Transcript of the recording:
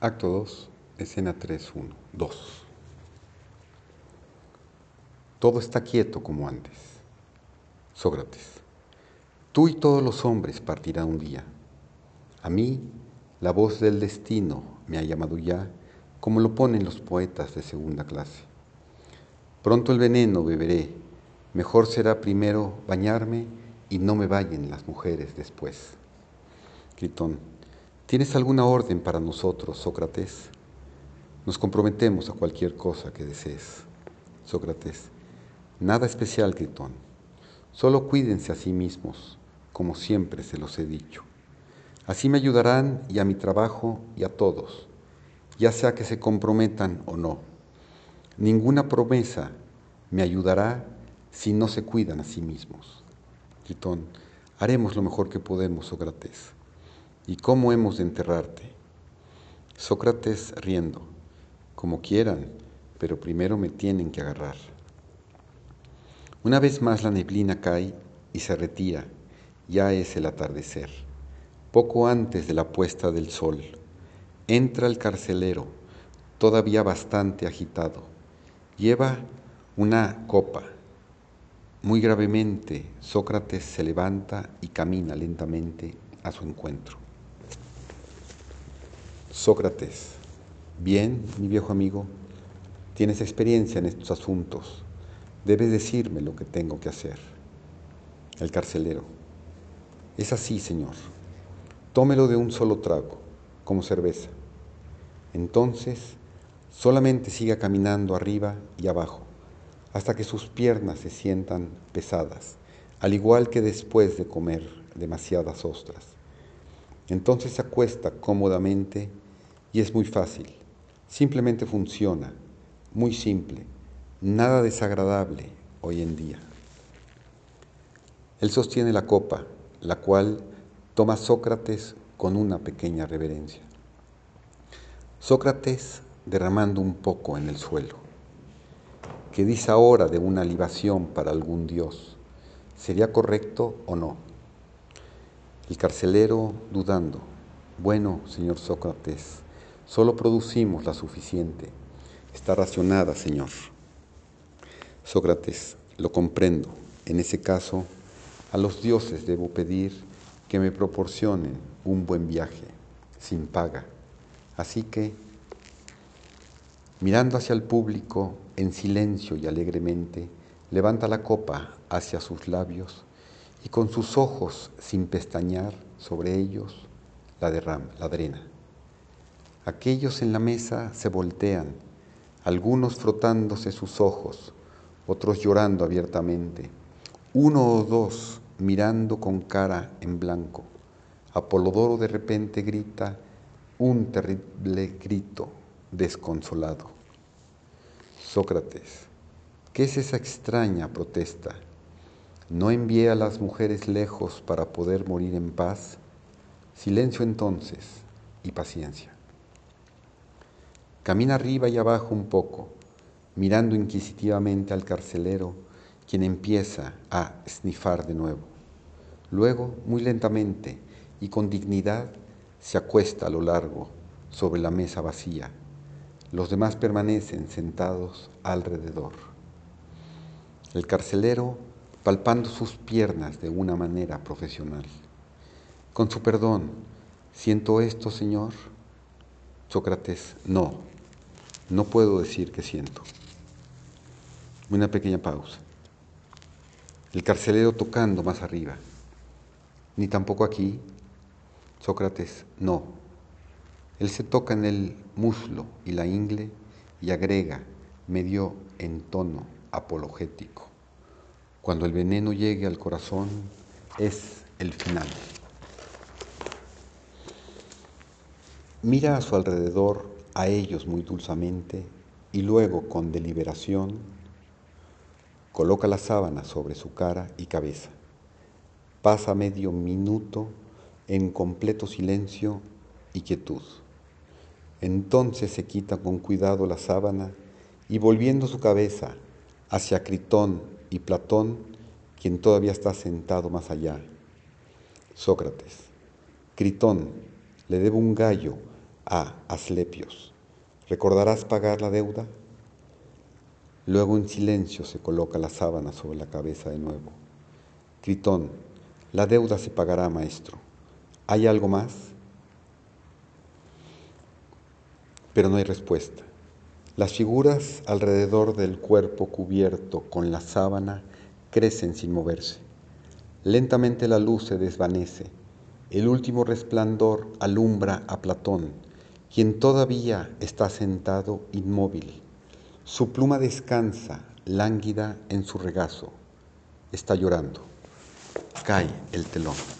Acto 2, escena 3, 1, 2. Todo está quieto como antes. Sócrates, tú y todos los hombres partirán un día. A mí, la voz del destino me ha llamado ya, como lo ponen los poetas de segunda clase. Pronto el veneno beberé, mejor será primero bañarme y no me vayan las mujeres después. Critón, ¿tienes alguna orden para nosotros, Sócrates? Nos comprometemos a cualquier cosa que desees. Sócrates, Nada especial, Critón. Solo cuídense a sí mismos, como siempre se los he dicho. Así me ayudarán y a mi trabajo y a todos, ya sea que se comprometan o no. Ninguna promesa me ayudará si no se cuidan a sí mismos. Critón, haremos lo mejor que podemos, Sócrates. ¿Y cómo hemos de enterrarte? Sócrates riendo, como quieran, pero primero me tienen que agarrar. Una vez más la neblina cae y se retira, ya es el atardecer. Poco antes de la puesta del sol, entra el carcelero, todavía bastante agitado. Lleva una copa. Muy gravemente, Sócrates se levanta y camina lentamente a su encuentro. Sócrates, bien, mi viejo amigo, tienes experiencia en estos asuntos Debe decirme lo que tengo que hacer. El carcelero. Es así, Señor. Tómelo de un solo trago, como cerveza. Entonces, solamente siga caminando arriba y abajo, hasta que sus piernas se sientan pesadas, al igual que después de comer demasiadas ostras. Entonces se acuesta cómodamente y es muy fácil. Simplemente funciona, muy simple nada desagradable hoy en día. Él sostiene la copa, la cual toma Sócrates con una pequeña reverencia. Sócrates derramando un poco en el suelo. ¿Qué dice ahora de una libación para algún dios? ¿Sería correcto o no? El carcelero dudando. Bueno, señor Sócrates, solo producimos la suficiente. Está racionada, señor. Sócrates, lo comprendo. En ese caso, a los dioses debo pedir que me proporcionen un buen viaje, sin paga. Así que, mirando hacia el público en silencio y alegremente, levanta la copa hacia sus labios y con sus ojos sin pestañear sobre ellos la derrama, la drena. Aquellos en la mesa se voltean, algunos frotándose sus ojos, otros llorando abiertamente, uno o dos mirando con cara en blanco. Apolodoro de repente grita un terrible grito desconsolado. Sócrates, ¿qué es esa extraña protesta? ¿No envié a las mujeres lejos para poder morir en paz? Silencio entonces y paciencia. Camina arriba y abajo un poco mirando inquisitivamente al carcelero, quien empieza a snifar de nuevo. Luego, muy lentamente y con dignidad, se acuesta a lo largo sobre la mesa vacía. Los demás permanecen sentados alrededor. El carcelero palpando sus piernas de una manera profesional. Con su perdón, ¿siento esto, Señor? Sócrates, no, no puedo decir que siento. Una pequeña pausa. El carcelero tocando más arriba. Ni tampoco aquí. Sócrates, no. Él se toca en el muslo y la ingle y agrega, medio en tono apologético. Cuando el veneno llegue al corazón, es el final. Mira a su alrededor a ellos muy dulcemente y luego con deliberación Coloca la sábana sobre su cara y cabeza. Pasa medio minuto en completo silencio y quietud. Entonces se quita con cuidado la sábana y volviendo su cabeza hacia Critón y Platón, quien todavía está sentado más allá. Sócrates, Critón, le debo un gallo a Asclepios, ¿recordarás pagar la deuda? Luego en silencio se coloca la sábana sobre la cabeza de nuevo. Tritón, la deuda se pagará, maestro. ¿Hay algo más? Pero no hay respuesta. Las figuras alrededor del cuerpo cubierto con la sábana crecen sin moverse. Lentamente la luz se desvanece. El último resplandor alumbra a Platón, quien todavía está sentado inmóvil. Su pluma descansa, lánguida en su regazo. Está llorando. Cae el telón.